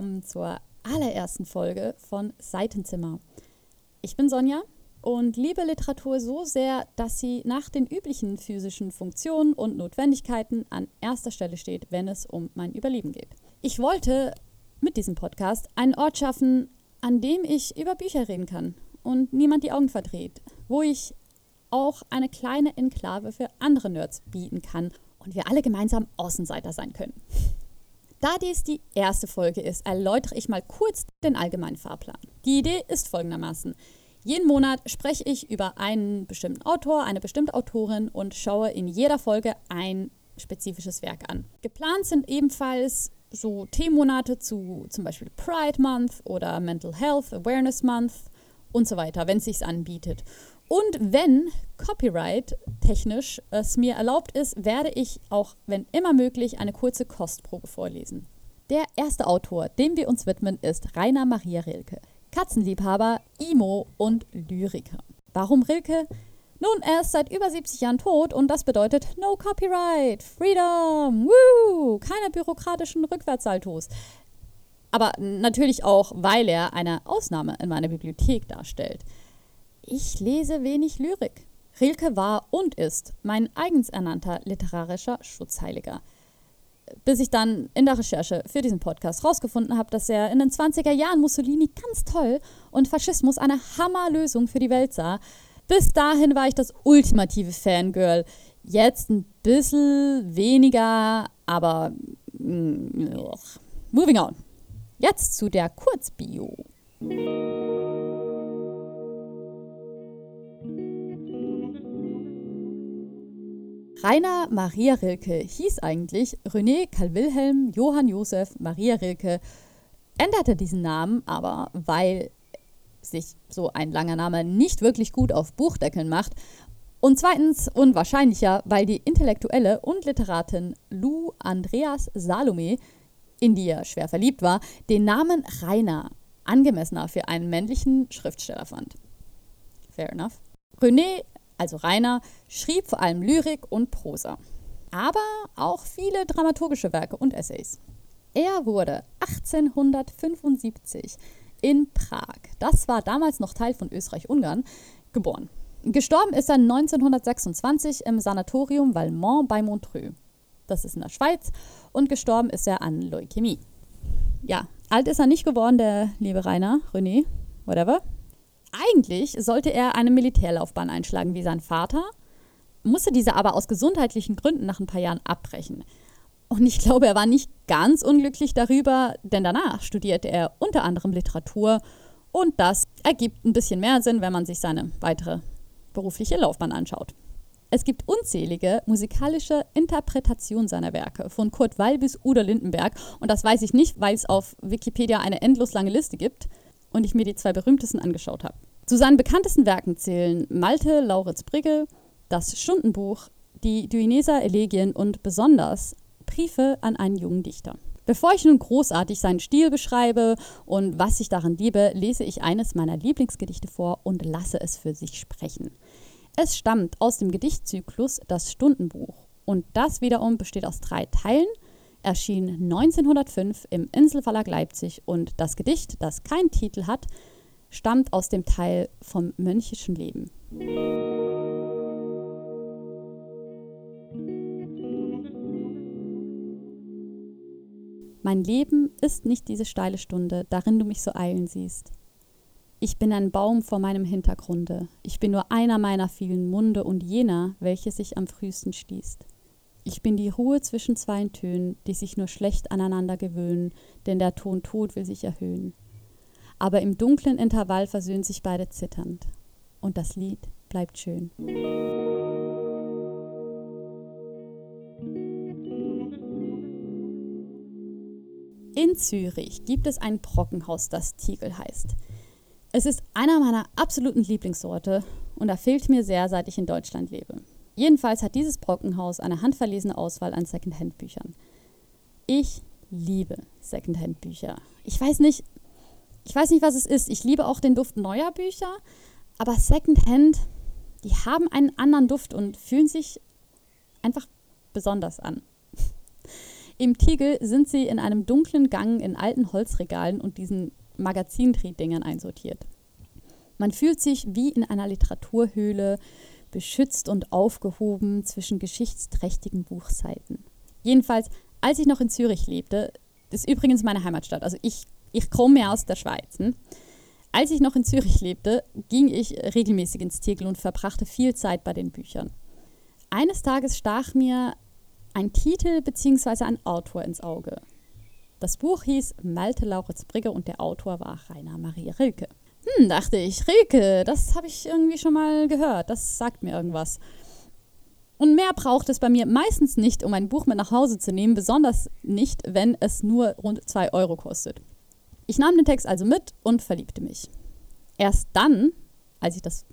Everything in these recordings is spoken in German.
willkommen zur allerersten Folge von Seitenzimmer. Ich bin Sonja und liebe Literatur so sehr, dass sie nach den üblichen physischen Funktionen und Notwendigkeiten an erster Stelle steht, wenn es um mein Überleben geht. Ich wollte mit diesem Podcast einen Ort schaffen, an dem ich über Bücher reden kann und niemand die Augen verdreht, wo ich auch eine kleine Enklave für andere Nerds bieten kann und wir alle gemeinsam Außenseiter sein können. Da dies die erste Folge ist, erläutere ich mal kurz den allgemeinen Fahrplan. Die Idee ist folgendermaßen. Jeden Monat spreche ich über einen bestimmten Autor, eine bestimmte Autorin und schaue in jeder Folge ein spezifisches Werk an. Geplant sind ebenfalls so Themenmonate zu zum Beispiel Pride Month oder Mental Health Awareness Month und so weiter, wenn es sich anbietet. Und wenn Copyright technisch es mir erlaubt ist, werde ich auch, wenn immer möglich, eine kurze Kostprobe vorlesen. Der erste Autor, dem wir uns widmen, ist Rainer Maria Rilke. Katzenliebhaber, Imo und Lyriker. Warum Rilke? Nun, er ist seit über 70 Jahren tot und das bedeutet No Copyright, Freedom, woo, keine bürokratischen Rückwärtssaltos. Aber natürlich auch, weil er eine Ausnahme in meiner Bibliothek darstellt. Ich lese wenig Lyrik. Rilke war und ist mein eigens ernannter literarischer Schutzheiliger bis ich dann in der Recherche für diesen Podcast rausgefunden habe, dass er in den 20er Jahren Mussolini ganz toll und Faschismus eine Hammerlösung für die Welt sah. Bis dahin war ich das ultimative Fangirl. Jetzt ein bisschen weniger, aber mm, moving on. Jetzt zu der Kurzbio. Rainer Maria Rilke hieß eigentlich René Karl Wilhelm Johann Josef Maria Rilke, änderte diesen Namen aber, weil sich so ein langer Name nicht wirklich gut auf Buchdeckeln macht. Und zweitens und wahrscheinlicher, weil die Intellektuelle und Literatin Lou Andreas Salome, in die er schwer verliebt war, den Namen Rainer angemessener für einen männlichen Schriftsteller fand. Fair enough. René also Rainer, schrieb vor allem Lyrik und Prosa, aber auch viele dramaturgische Werke und Essays. Er wurde 1875 in Prag, das war damals noch Teil von Österreich-Ungarn, geboren. Gestorben ist er 1926 im Sanatorium Valmont bei Montreux. Das ist in der Schweiz. Und gestorben ist er an Leukämie. Ja, alt ist er nicht geworden, der liebe Rainer, René, whatever. Eigentlich sollte er eine Militärlaufbahn einschlagen wie sein Vater, musste diese aber aus gesundheitlichen Gründen nach ein paar Jahren abbrechen. Und ich glaube, er war nicht ganz unglücklich darüber, denn danach studierte er unter anderem Literatur und das ergibt ein bisschen mehr Sinn, wenn man sich seine weitere berufliche Laufbahn anschaut. Es gibt unzählige musikalische Interpretationen seiner Werke, von Kurt Weil bis Udo Lindenberg. Und das weiß ich nicht, weil es auf Wikipedia eine endlos lange Liste gibt und ich mir die zwei berühmtesten angeschaut habe. Zu seinen bekanntesten Werken zählen Malte Lauritz Brigge, das Stundenbuch, die Duineser Elegien und besonders Briefe an einen jungen Dichter. Bevor ich nun großartig seinen Stil beschreibe und was ich daran liebe, lese ich eines meiner Lieblingsgedichte vor und lasse es für sich sprechen. Es stammt aus dem Gedichtzyklus Das Stundenbuch und das wiederum besteht aus drei Teilen – erschien 1905 im Inselverlag Leipzig und das Gedicht, das keinen Titel hat, stammt aus dem Teil vom mönchischen Leben. Mein Leben ist nicht diese steile Stunde, darin du mich so eilen siehst. Ich bin ein Baum vor meinem Hintergrunde, ich bin nur einer meiner vielen Munde und jener, welche sich am frühesten schließt. Ich bin die Ruhe zwischen zwei Tönen, die sich nur schlecht aneinander gewöhnen, denn der Ton Tod will sich erhöhen. Aber im dunklen Intervall versöhnen sich beide zitternd. Und das Lied bleibt schön. In Zürich gibt es ein Brockenhaus, das Tiegel heißt. Es ist einer meiner absoluten Lieblingsorte und er fehlt mir sehr, seit ich in Deutschland lebe. Jedenfalls hat dieses Brockenhaus eine handverlesene Auswahl an Secondhand-Büchern. Ich liebe Secondhand-Bücher. Ich weiß nicht, ich weiß nicht, was es ist. Ich liebe auch den Duft neuer Bücher, aber Secondhand, die haben einen anderen Duft und fühlen sich einfach besonders an. Im Tiegel sind sie in einem dunklen Gang in alten Holzregalen und diesen Magazindrehdingern einsortiert. Man fühlt sich wie in einer Literaturhöhle, beschützt und aufgehoben zwischen geschichtsträchtigen Buchseiten. Jedenfalls, als ich noch in Zürich lebte, das ist übrigens meine Heimatstadt, also ich, ich komme aus der Schweiz. Hm? Als ich noch in Zürich lebte, ging ich regelmäßig ins Tegel und verbrachte viel Zeit bei den Büchern. Eines Tages stach mir ein Titel bzw. ein Autor ins Auge. Das Buch hieß Malte Lauritz Brigge und der Autor war Rainer Maria Rilke. Hm, dachte ich, Rilke, das habe ich irgendwie schon mal gehört, das sagt mir irgendwas. Und mehr braucht es bei mir meistens nicht, um ein Buch mit nach Hause zu nehmen, besonders nicht, wenn es nur rund 2 Euro kostet. Ich nahm den Text also mit und verliebte mich. Erst dann, als ich das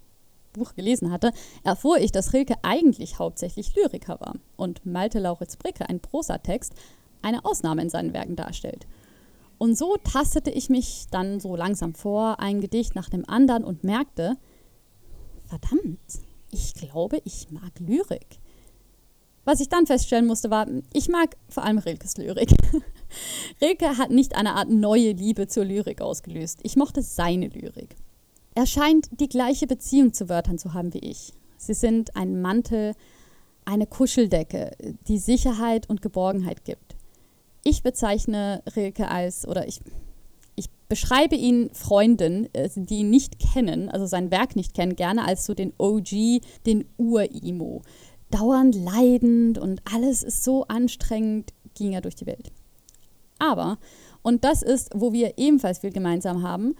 Buch gelesen hatte, erfuhr ich, dass Rilke eigentlich hauptsächlich Lyriker war und Malte Lauritz Bricke, ein Prosatext, eine Ausnahme in seinen Werken darstellt. Und so tastete ich mich dann so langsam vor, ein Gedicht nach dem anderen und merkte, verdammt, ich glaube, ich mag Lyrik. Was ich dann feststellen musste, war, ich mag vor allem Rilkes Lyrik. Rilke hat nicht eine Art neue Liebe zur Lyrik ausgelöst. Ich mochte seine Lyrik. Er scheint die gleiche Beziehung zu Wörtern zu haben wie ich. Sie sind ein Mantel, eine Kuscheldecke, die Sicherheit und Geborgenheit gibt. Ich bezeichne Rilke als, oder ich, ich beschreibe ihn Freunden, äh, die ihn nicht kennen, also sein Werk nicht kennen, gerne als so den OG, den Ur-Emo dauernd leidend und alles ist so anstrengend, ging er durch die Welt. Aber, und das ist, wo wir ebenfalls viel gemeinsam haben,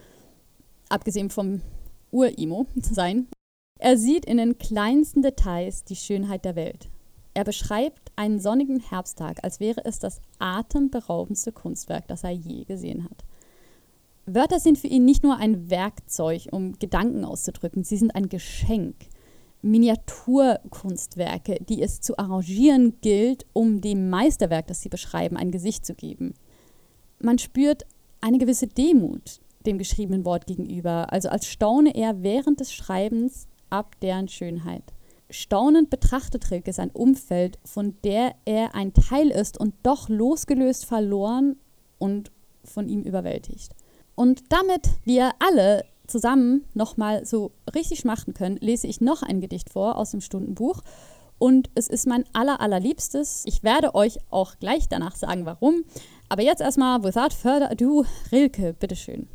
abgesehen vom Ur-Imo sein, er sieht in den kleinsten Details die Schönheit der Welt. Er beschreibt einen sonnigen Herbsttag, als wäre es das atemberaubendste Kunstwerk, das er je gesehen hat. Wörter sind für ihn nicht nur ein Werkzeug, um Gedanken auszudrücken, sie sind ein Geschenk. Miniaturkunstwerke, die es zu arrangieren gilt, um dem Meisterwerk, das sie beschreiben, ein Gesicht zu geben. Man spürt eine gewisse Demut dem geschriebenen Wort gegenüber, also als staune er während des Schreibens ab deren Schönheit. Staunend betrachtet Rilke sein Umfeld, von der er ein Teil ist und doch losgelöst verloren und von ihm überwältigt. Und damit wir alle zusammen nochmal so richtig schmachten können, lese ich noch ein Gedicht vor aus dem Stundenbuch. Und es ist mein aller, allerliebstes. Ich werde euch auch gleich danach sagen, warum. Aber jetzt erstmal, without further ado, Rilke, bitteschön.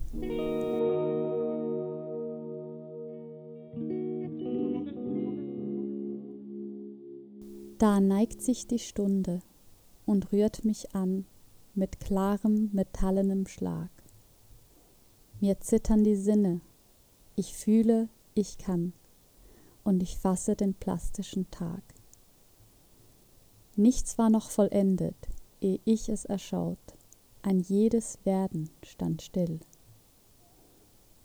Da neigt sich die Stunde und rührt mich an mit klarem, metallenem Schlag. Mir zittern die Sinne, ich fühle, ich kann, und ich fasse den plastischen Tag. Nichts war noch vollendet, ehe ich es erschaut, ein jedes Werden stand still.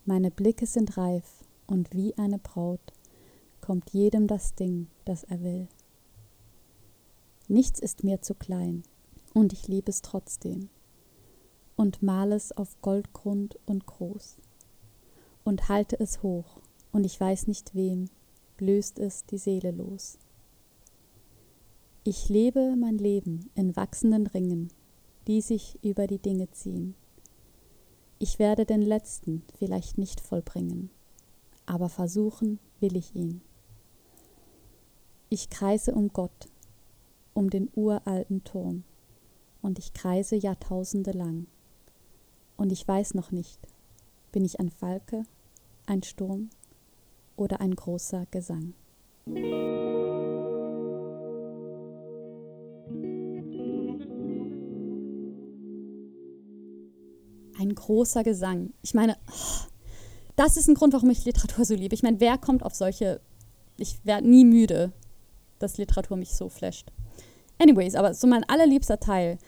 Meine Blicke sind reif, und wie eine Braut kommt jedem das Ding, das er will. Nichts ist mir zu klein, und ich lieb es trotzdem und mal es auf Goldgrund und groß und halte es hoch, und ich weiß nicht wem, löst es die Seele los. Ich lebe mein Leben in wachsenden Ringen, die sich über die Dinge ziehen. Ich werde den letzten vielleicht nicht vollbringen, aber versuchen will ich ihn. Ich kreise um Gott, um den uralten Turm, und ich kreise Jahrtausende lang und ich weiß noch nicht, bin ich ein Falke, ein Sturm oder ein großer Gesang. Ein großer Gesang. Ich meine, das ist ein Grund, warum ich Literatur so liebe. Ich meine, wer kommt auf solche. Ich werde nie müde, dass Literatur mich so flasht. Anyways, aber so mein allerliebster Teil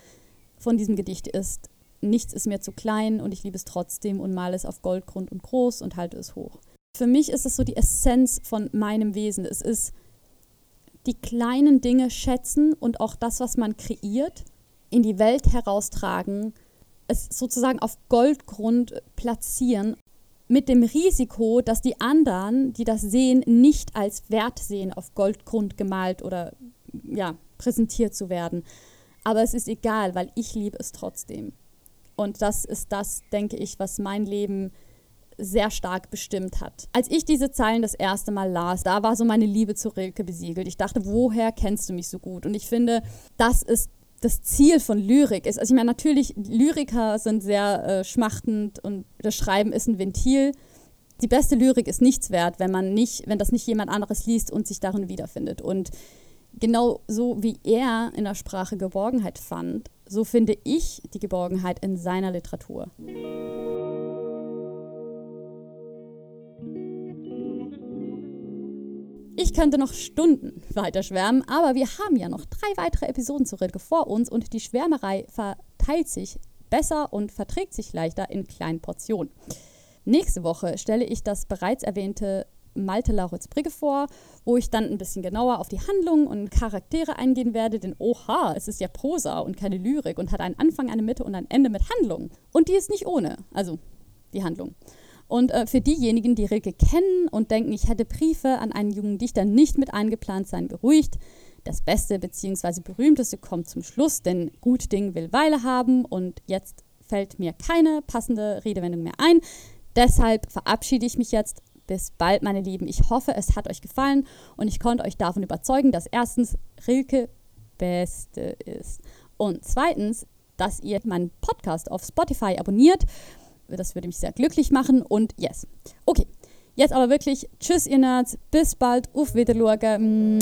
von diesem Gedicht ist, nichts ist mir zu klein und ich liebe es trotzdem und male es auf Goldgrund und groß und halte es hoch. Für mich ist es so die Essenz von meinem Wesen. Es ist die kleinen Dinge schätzen und auch das, was man kreiert, in die Welt heraustragen, es sozusagen auf Goldgrund platzieren, mit dem Risiko, dass die anderen, die das sehen, nicht als wert sehen, auf Goldgrund gemalt oder ja, präsentiert zu werden. Aber es ist egal, weil ich liebe es trotzdem. Und das ist das, denke ich, was mein Leben sehr stark bestimmt hat. Als ich diese Zeilen das erste Mal las, da war so meine Liebe zu Rilke besiegelt. Ich dachte, woher kennst du mich so gut? Und ich finde, das ist das Ziel von Lyrik. Also ich meine, natürlich, Lyriker sind sehr äh, schmachtend und das Schreiben ist ein Ventil. Die beste Lyrik ist nichts wert, wenn man nicht, wenn das nicht jemand anderes liest und sich darin wiederfindet. Und genau so wie er in der Sprache Geborgenheit fand, so finde ich die Geborgenheit in seiner Literatur. Ich könnte noch Stunden weiter schwärmen, aber wir haben ja noch drei weitere Episoden zur Rilke vor uns und die Schwärmerei verteilt sich besser und verträgt sich leichter in kleinen Portionen. Nächste Woche stelle ich das bereits erwähnte Malte Lauritz Brigge vor, wo ich dann ein bisschen genauer auf die Handlungen und Charaktere eingehen werde, denn oha, es ist ja Prosa und keine Lyrik und hat einen Anfang, eine Mitte und ein Ende mit Handlung. Und die ist nicht ohne, also die Handlung. Und äh, für diejenigen, die Rilke kennen und denken, ich hätte Briefe an einen jungen Dichter nicht mit eingeplant, seien beruhigt. Das Beste bzw. berühmteste kommt zum Schluss, denn gut Ding will Weile haben und jetzt fällt mir keine passende Redewendung mehr ein. Deshalb verabschiede ich mich jetzt. Bis bald, meine Lieben. Ich hoffe, es hat euch gefallen und ich konnte euch davon überzeugen, dass erstens Rilke Beste ist und zweitens, dass ihr meinen Podcast auf Spotify abonniert das würde mich sehr glücklich machen und yes. Okay, jetzt aber wirklich, tschüss ihr Nerds, bis bald, auf Wiedersehen.